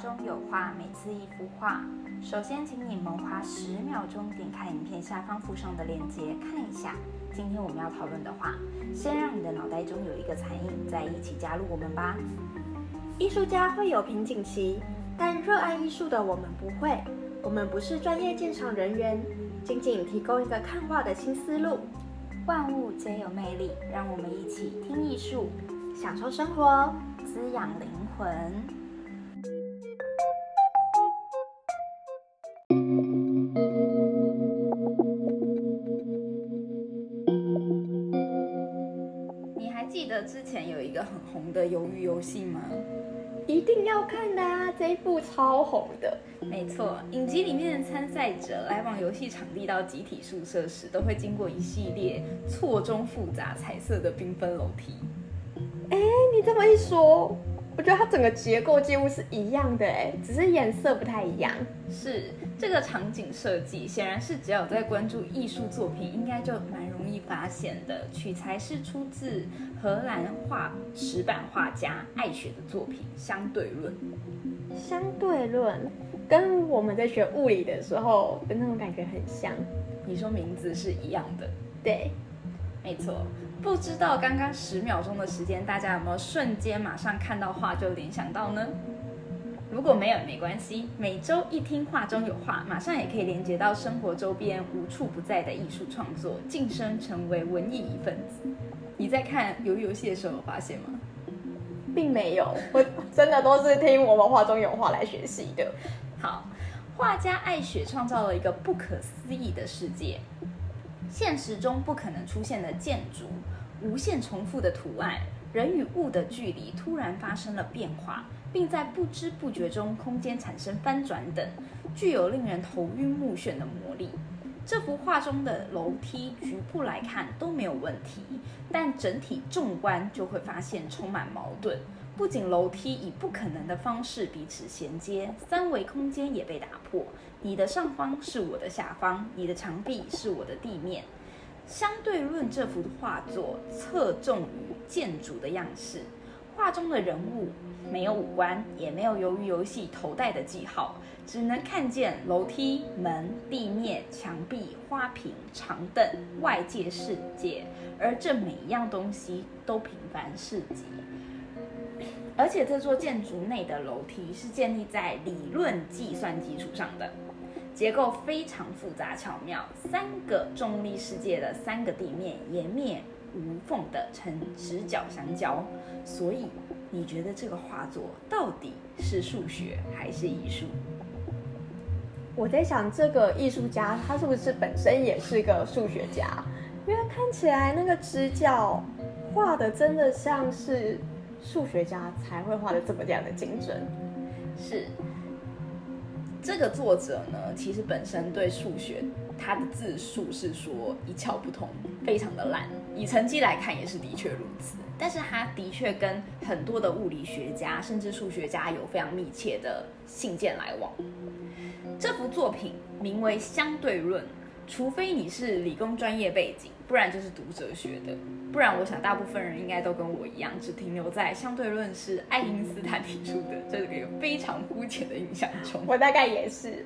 中有画，每次一幅画。首先，请你们花十秒钟点开影片下方附上的链接看一下。今天我们要讨论的画，先让你的脑袋中有一个残影，再一起加入我们吧。艺术家会有瓶颈期，但热爱艺术的我们不会。我们不是专业鉴赏人员，仅仅提供一个看画的新思路。万物皆有魅力，让我们一起听艺术，享受生活，滋养灵魂。鱼游戏吗？一定要看的啊！这一部超红的。没错，影集里面的参赛者来往游戏场地到集体宿舍时，都会经过一系列错综复杂、彩色的缤纷楼梯。哎，你这么一说，我觉得它整个结构几乎是一样的，哎，只是颜色不太一样。是这个场景设计，显然是只要有在关注艺术作品，应该就蛮容易发现的。取材是出自荷兰画石板画家艾雪的作品《相对论》。相对论跟我们在学物理的时候的那种感觉很像。你说名字是一样的？对，没错。不知道刚刚十秒钟的时间，大家有没有瞬间马上看到画就联想到呢？如果没有没关系，每周一听画中有画，马上也可以连接到生活周边无处不在的艺术创作，晋升成为文艺一份子。你在看游游戏的时候有发现吗？并没有，我真的都是听我们画中有画来学习的。好，画家爱雪创造了一个不可思议的世界，现实中不可能出现的建筑，无限重复的图案，人与物的距离突然发生了变化，并在不知不觉中空间产生翻转等，具有令人头晕目眩的魔力。这幅画中的楼梯局部来看都没有问题，但整体纵观就会发现充满矛盾。不仅楼梯以不可能的方式彼此衔接，三维空间也被打破。你的上方是我的下方，你的墙壁是我的地面。相对论这幅画作侧重于建筑的样式，画中的人物没有五官，也没有由于游戏头戴的记号。只能看见楼梯、门、地面、墙壁、花瓶、长凳、外界世界，而这每一样东西都平凡至极。而且这座建筑内的楼梯是建立在理论计算基础上的，结构非常复杂巧妙，三个重力世界的三个地面颜面无缝的呈直角相交。所以，你觉得这个画作到底是数学还是艺术？我在想，这个艺术家他是不是本身也是个数学家？因为看起来那个直角画的真的像是数学家才会画的这么样的精准。是，这个作者呢，其实本身对数学他的字数是说一窍不通，非常的烂。以成绩来看，也是的确如此。但是他的确跟很多的物理学家甚至数学家有非常密切的信件来往。这幅作品名为《相对论》，除非你是理工专业背景，不然就是读哲学的。不然，我想大部分人应该都跟我一样，只停留在相对论是爱因斯坦提出的这个非常肤浅的印象中。我大概也是。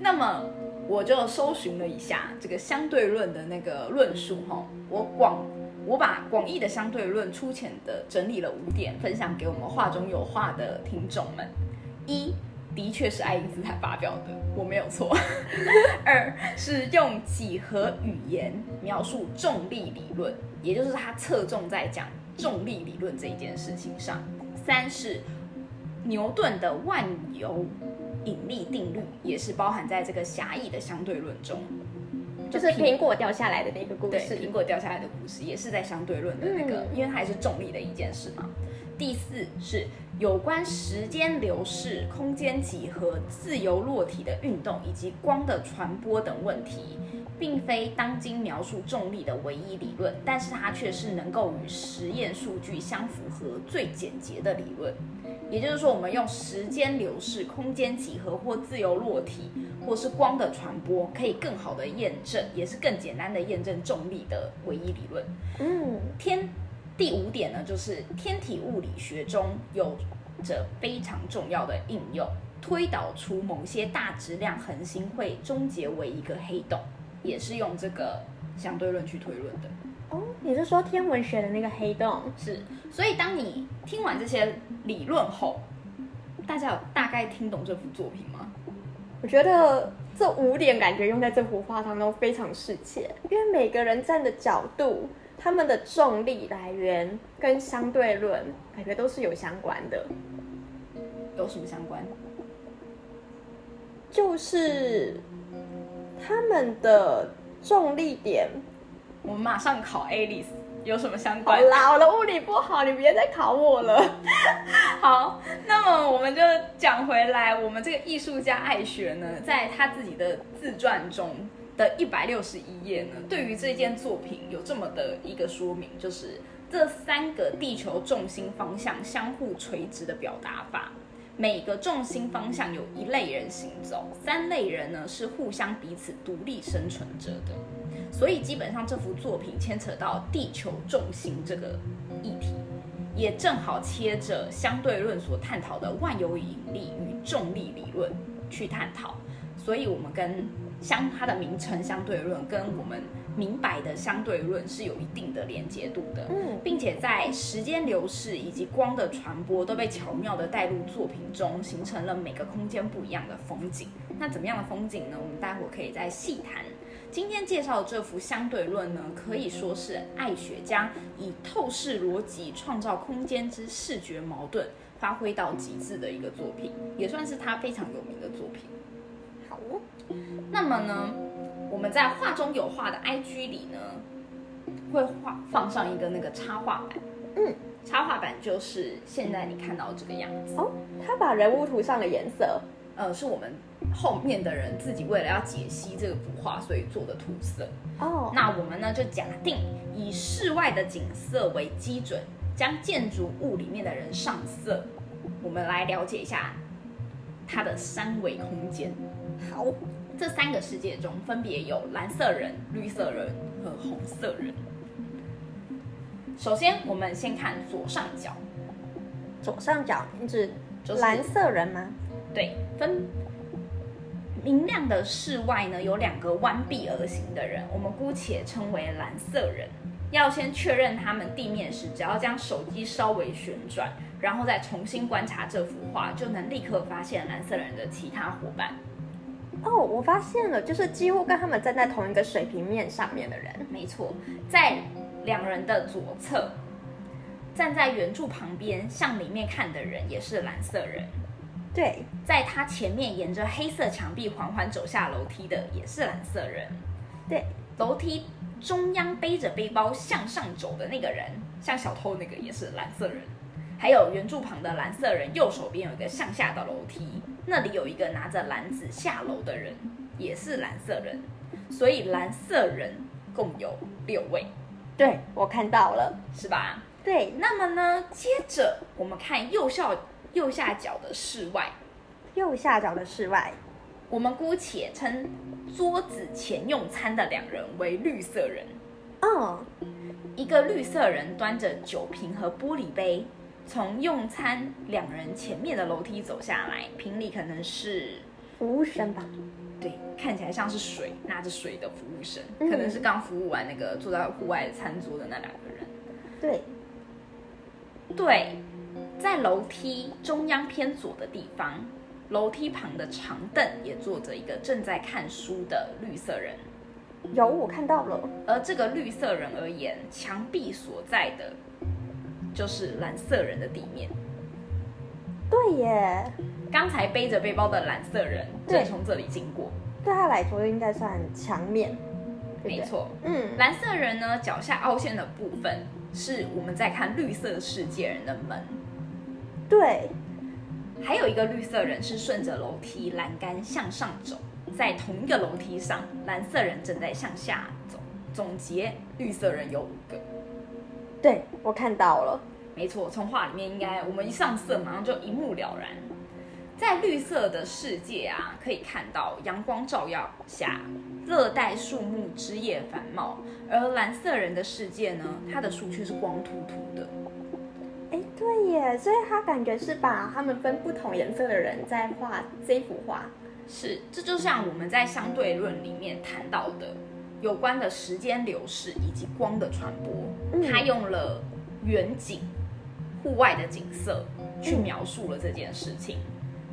那么，我就搜寻了一下这个相对论的那个论述，哈，我广。我把广义的相对论粗浅的整理了五点，分享给我们画中有画的听众们。一，的确是爱因斯坦发表的，我没有错。二是用几何语言描述重力理论，也就是他侧重在讲重力理论这一件事情上。三是牛顿的万有引力定律，也是包含在这个狭义的相对论中。就是苹果掉下来的那个故事，苹果掉下来的故事也是在相对论的那个，因为它还是重力的一件事嘛。第四是有关时间流逝、空间几何、自由落体的运动以及光的传播等问题，并非当今描述重力的唯一理论，但是它却是能够与实验数据相符合最简洁的理论。也就是说，我们用时间流逝、空间几何或自由落体，或是光的传播，可以更好的验证，也是更简单的验证重力的唯一理论。嗯，天第五点呢，就是天体物理学中有着非常重要的应用，推导出某些大质量恒星会终结为一个黑洞，也是用这个相对论去推论的。哦，你是说天文学的那个黑洞？是，所以当你听完这些理论后，大家有大概听懂这幅作品吗？我觉得这五点感觉用在这幅画上都非常适切，因为每个人站的角度、他们的重力来源跟相对论，感觉都是有相关的。有什么相关？就是他们的重力点。我们马上考 Alice 有什么相好关？啦，我的物理不好，你别再考我了。好，那么我们就讲回来，我们这个艺术家爱学呢，在他自己的自传中的一百六十一页呢，对于这件作品有这么的一个说明，就是这三个地球重心方向相互垂直的表达法。每个重心方向有一类人行走，三类人呢是互相彼此独立生存着的。所以基本上这幅作品牵扯到地球重心这个议题，也正好切着相对论所探讨的万有引力与重力理论去探讨。所以我们跟相它的名称相对论跟我们明白的相对论是有一定的连接度的，嗯并且在时间流逝以及光的传播都被巧妙的带入作品中，形成了每个空间不一样的风景。那怎么样的风景呢？我们待会儿可以再细谈。今天介绍的这幅相对论呢，可以说是爱雪将以透视逻辑创造空间之视觉矛盾发挥到极致的一个作品，也算是他非常有名的作品。好，那么呢，我们在画中有画的 IG 里呢，会画放上一个那个插画板。嗯，插画板就是现在你看到的这个样子。哦，他把人物涂上了颜色。呃，是我们后面的人自己为了要解析这个幅画，所以做的涂色。哦，那我们呢就假定以室外的景色为基准，将建筑物里面的人上色，我们来了解一下它的三维空间。好，这三个世界中分别有蓝色人、绿色人和红色人。首先，我们先看左上角，左上角你指就是蓝色人吗？对，分明亮的室外呢，有两个弯臂而行的人，我们姑且称为蓝色人。要先确认他们地面时，只要将手机稍微旋转，然后再重新观察这幅画，就能立刻发现蓝色人的其他伙伴。哦，我发现了，就是几乎跟他们站在同一个水平面上面的人。没错，在两人的左侧，站在圆柱旁边向里面看的人也是蓝色人。对，在他前面沿着黑色墙壁缓缓走下楼梯的也是蓝色人。对，楼梯中央背着背包向上走的那个人，像小偷那个也是蓝色人。还有圆柱旁的蓝色人右手边有一个向下的楼梯，那里有一个拿着篮子下楼的人，也是蓝色人。所以蓝色人共有六位，对我看到了。是吧？对，那么呢，接着我们看右下右下角的室外，右下角的室外。我们姑且称桌子前用餐的两人为绿色人。嗯，一个绿色人端着酒瓶和玻璃杯，从用餐两人前面的楼梯走下来，瓶里可能是服务生吧。对，看起来像是水，拿着水的服务生，嗯可能是刚服务完那个坐在户外餐桌的那两个人。对，对，在楼梯中央偏左的地方，楼梯旁的长凳也坐着一个正在看书的绿色人。有我看到了。而这个绿色人而言，墙壁所在的就是蓝色人的地面。对耶，刚才背着背包的蓝色人对正从这里经过，对他来说应该算墙面。对对。没错。嗯，蓝色人呢，脚下凹陷的部分是我们在看绿色世界人的门，对，还有一个绿色人是顺着楼梯栏杆向上走，在同一个楼梯上，蓝色人正在向下走。总结，绿色人有五个。对我看到了。没错，从画里面应该我们一上色马上就一目了然。在绿色的世界啊，可以看到阳光照耀下，热带树木枝叶繁茂；而蓝色人的世界呢，它的树却是光秃秃的。哎，对耶，所以他感觉是把他们分不同颜色的人在画这幅画。是，这就像我们在相对论里面谈到的，有关的时间流逝以及光的传播，他用了远景、户外的景色去描述了这件事情。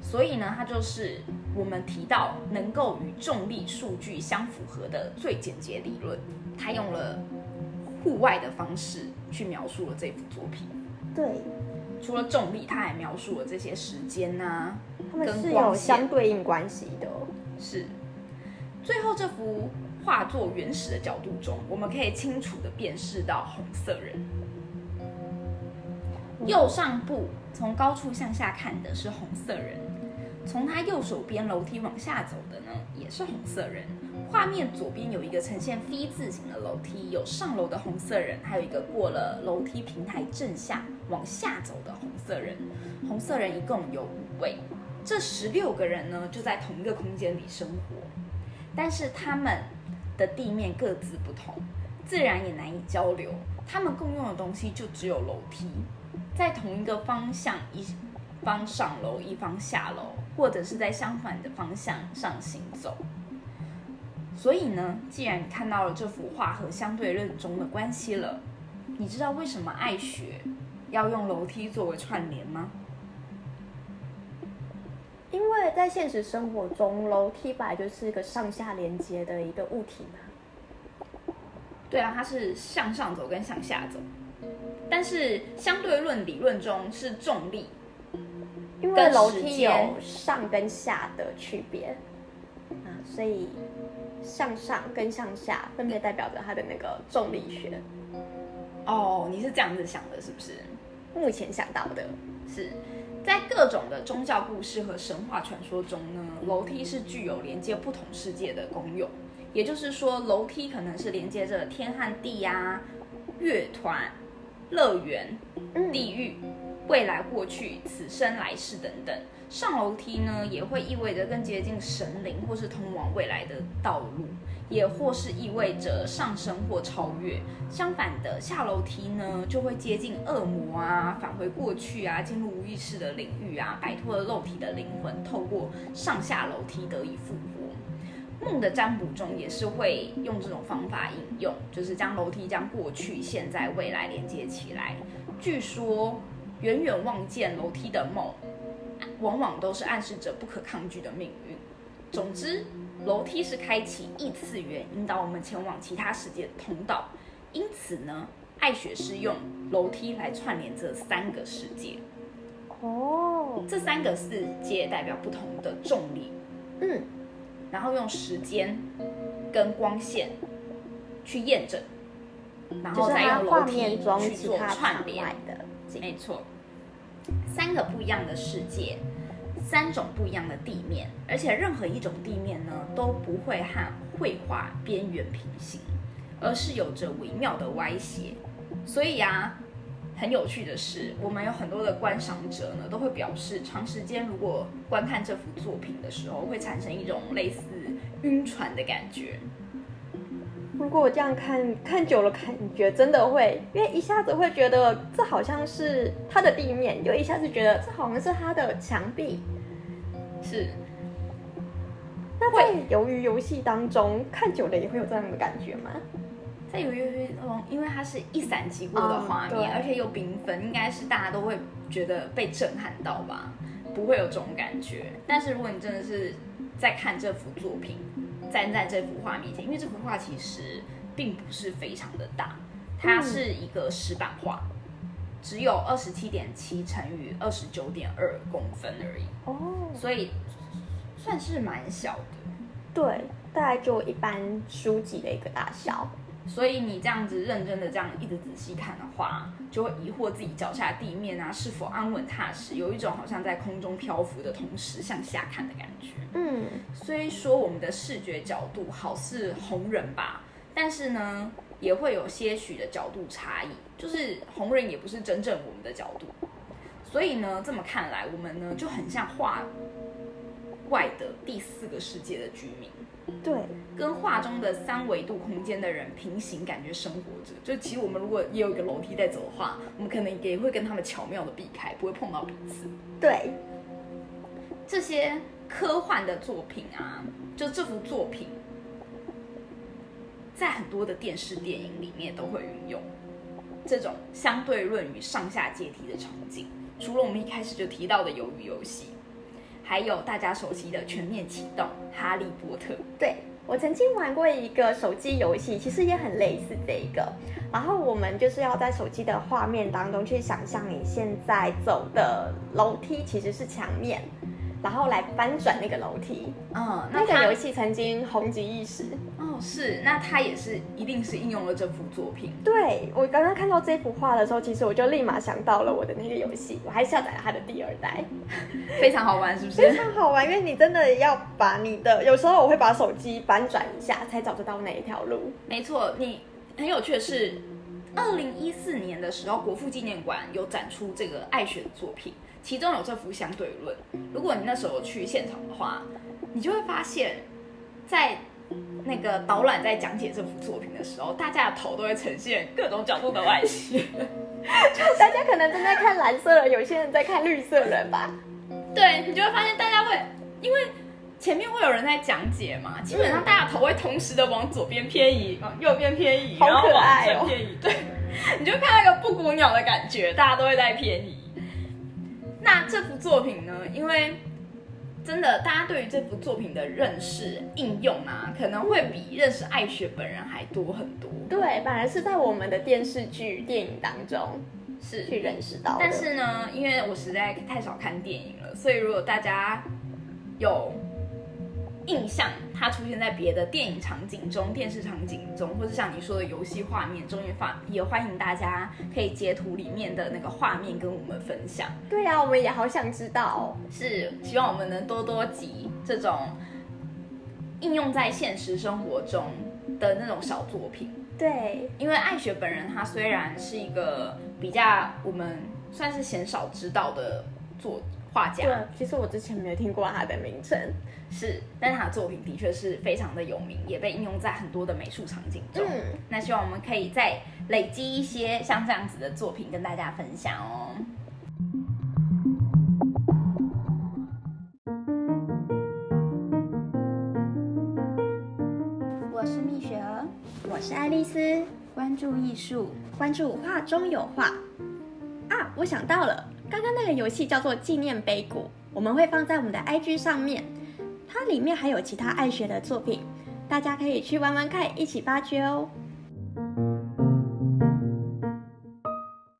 所以呢，它就是我们提到能够与重力数据相符合的最简洁理论。他用了户外的方式去描述了这幅作品。对，除了重力，他还描述了这些时间呐，它们是有相对应关系的。是。最后这幅画作原始的角度中，我们可以清楚的辨识到红色人。右上部从高处向下看的是红色人。从他右手边楼梯往下走的呢，也是红色人。画面左边有一个呈现 V 字形的楼梯，有上楼的红色人，还有一个过了楼梯平台正下往下走的红色人。红色人一共有五位，这十六个人呢就在同一个空间里生活，但是他们的地面各自不同，自然也难以交流。他们共用的东西就只有楼梯，在同一个方向一方上楼，一方下楼。或者是在相反的方向上行走，所以呢，既然你看到了这幅画和相对论中的关系了，你知道为什么爱学要用楼梯作为串联吗？因为在现实生活中，楼梯本来就是一个上下连接的一个物体嘛。对啊，它是向上走跟向下走，但是相对论理论中是重力。因为楼梯有上跟下的区别啊，所以向上跟向下分别代表着它的那个重力学。哦，你是这样子想的，是不是？目前想到的是，在各种的宗教故事和神话传说中呢，楼梯是具有连接不同世界的功用。也就是说，楼梯可能是连接着天和地呀、乐团、乐园、地狱。未来、过去、此生、来世等等，上楼梯呢，也会意味着更接近神灵，或是通往未来的道路，也或是意味着上升或超越。相反的，下楼梯呢，就会接近恶魔啊，返回过去啊，进入无意识的领域啊，摆脱了肉体的灵魂，透过上下楼梯得以复活。梦的占卜中也是会用这种方法引用，就是将楼梯将过去、现在、未来连接起来。据说。远远望见楼梯的梦，往往都是暗示着不可抗拒的命运。总之，楼梯是开启异次元，引导我们前往其他世界的通道。因此呢，爱雪是用楼梯来串联这三个世界。哦，这三个世界代表不同的重力。嗯，然后用时间跟光线去验证，然后再用楼梯去做串联的。没错。三个不一样的世界，三种不一样的地面，而且任何一种地面呢都不会和绘画边缘平行，而是有着微妙的歪斜。所以啊，很有趣的是，我们有很多的观赏者呢都会表示，长时间如果观看这幅作品的时候，会产生一种类似晕船的感觉。如果我这样看看久了，感觉真的会，因为一下子会觉得这好像是它的地面，又一下子觉得这好像是它的墙壁。是。那在鱿鱼游戏当中看久了也会有这样的感觉吗？在鱿鱼游戏中，因为它是一闪即过的画面，而且又缤纷，应该是大家都会觉得被震撼到吧？不会有这种感觉。但是如果你真的是在看这幅作品。站在这幅画面前，因为这幅画其实并不是非常的大，它是一个石板画，只有二十七点七乘以二十九点二公分而已。哦，所以算是蛮小的。对，大概就一般书籍的一个大小。所以你这样子认真的这样一直仔细看的话，就会疑惑自己脚下地面啊是否安稳踏实，有一种好像在空中漂浮的同时向下看的感觉。嗯，虽说我们的视觉角度好似红人吧，但是呢，也会有些许的角度差异，就是红人也不是真正我们的角度。所以呢，这么看来，我们呢就很像画外的第四个世界的居民。对，跟画中的三维度空间的人平行，感觉生活着。就其实我们如果也有一个楼梯在走的话，我们可能也会跟他们巧妙的避开，不会碰到彼此。对，这些科幻的作品啊，就这幅作品，在很多的电视电影里面都会运用这种相对论与上下阶梯的场景。除了我们一开始就提到的鱿鱼游戏，还有大家熟悉的全面启动、哈利波特。对我曾经玩过一个手机游戏，其实也很类似这一个。然后我们就是要在手机的画面当中去想象你现在走的楼梯其实是墙面，然后来翻转那个楼梯。嗯，那个游戏曾经红极一时。哦是，那它也是一定是应用了这幅作品。对我刚刚看到这幅画的时候，其实我就立马想到了我的那个游戏，我还下载了它的第二代，非常好玩，是不是非？常好玩。因为你真的要把你的，有时候我会把手机翻转一下，才找得到那一条路。没错，你很有趣的是，二零一四年的时候，国父纪念馆有展出这个爱雪的作品，其中有这幅相对论。如果你那时候去现场的话，你就会发现，在那个导览在讲解这幅作品的时候，大家的头都会呈现各种角度的外斜。大家可能正在看蓝色人，有些人在看绿色人吧。对你就会发现大家会，因为前面会有人在讲解嘛，基本上大家头会同时的往左边偏移，往右边偏移，好然后往可爱哦正偏移，对，你就看到一个布谷鸟的感觉，大家都会在偏移。那这幅作品呢，因为真的大家对于这幅作品的认识、应用啊，可能会比认识艾雪本人还多很多。对，反而是在我们的电视剧、电影当中是去认识到。但是呢，因为我实在太少看电影了，所以如果大家有印象，它出现在别的电影场景中、电视场景中，或是像你说的游戏画面中，也发也欢迎大家可以截图里面的那个画面跟我们分享。对呀、我们也好想知道哦。是希望我们能多多集这种应用在现实生活中的那种小作品。对，因为艾雪本人，他虽然是一个比较我们算是鲜少知道的作画家，对，其实我之前没有听过他的名称。是，但是他的作品的确是非常的有名，也被应用在很多的美术场景中。嗯那希望我们可以再累积一些像这样子的作品跟大家分享哦。我是蜜雪儿，我是爱丽丝，关注艺术。关注画中有画啊！我想到了，刚刚那个游戏叫做纪念碑谷，我们会放在我们的 IG 上面，它里面还有其他爱学的作品，大家可以去玩玩看，一起发掘哦。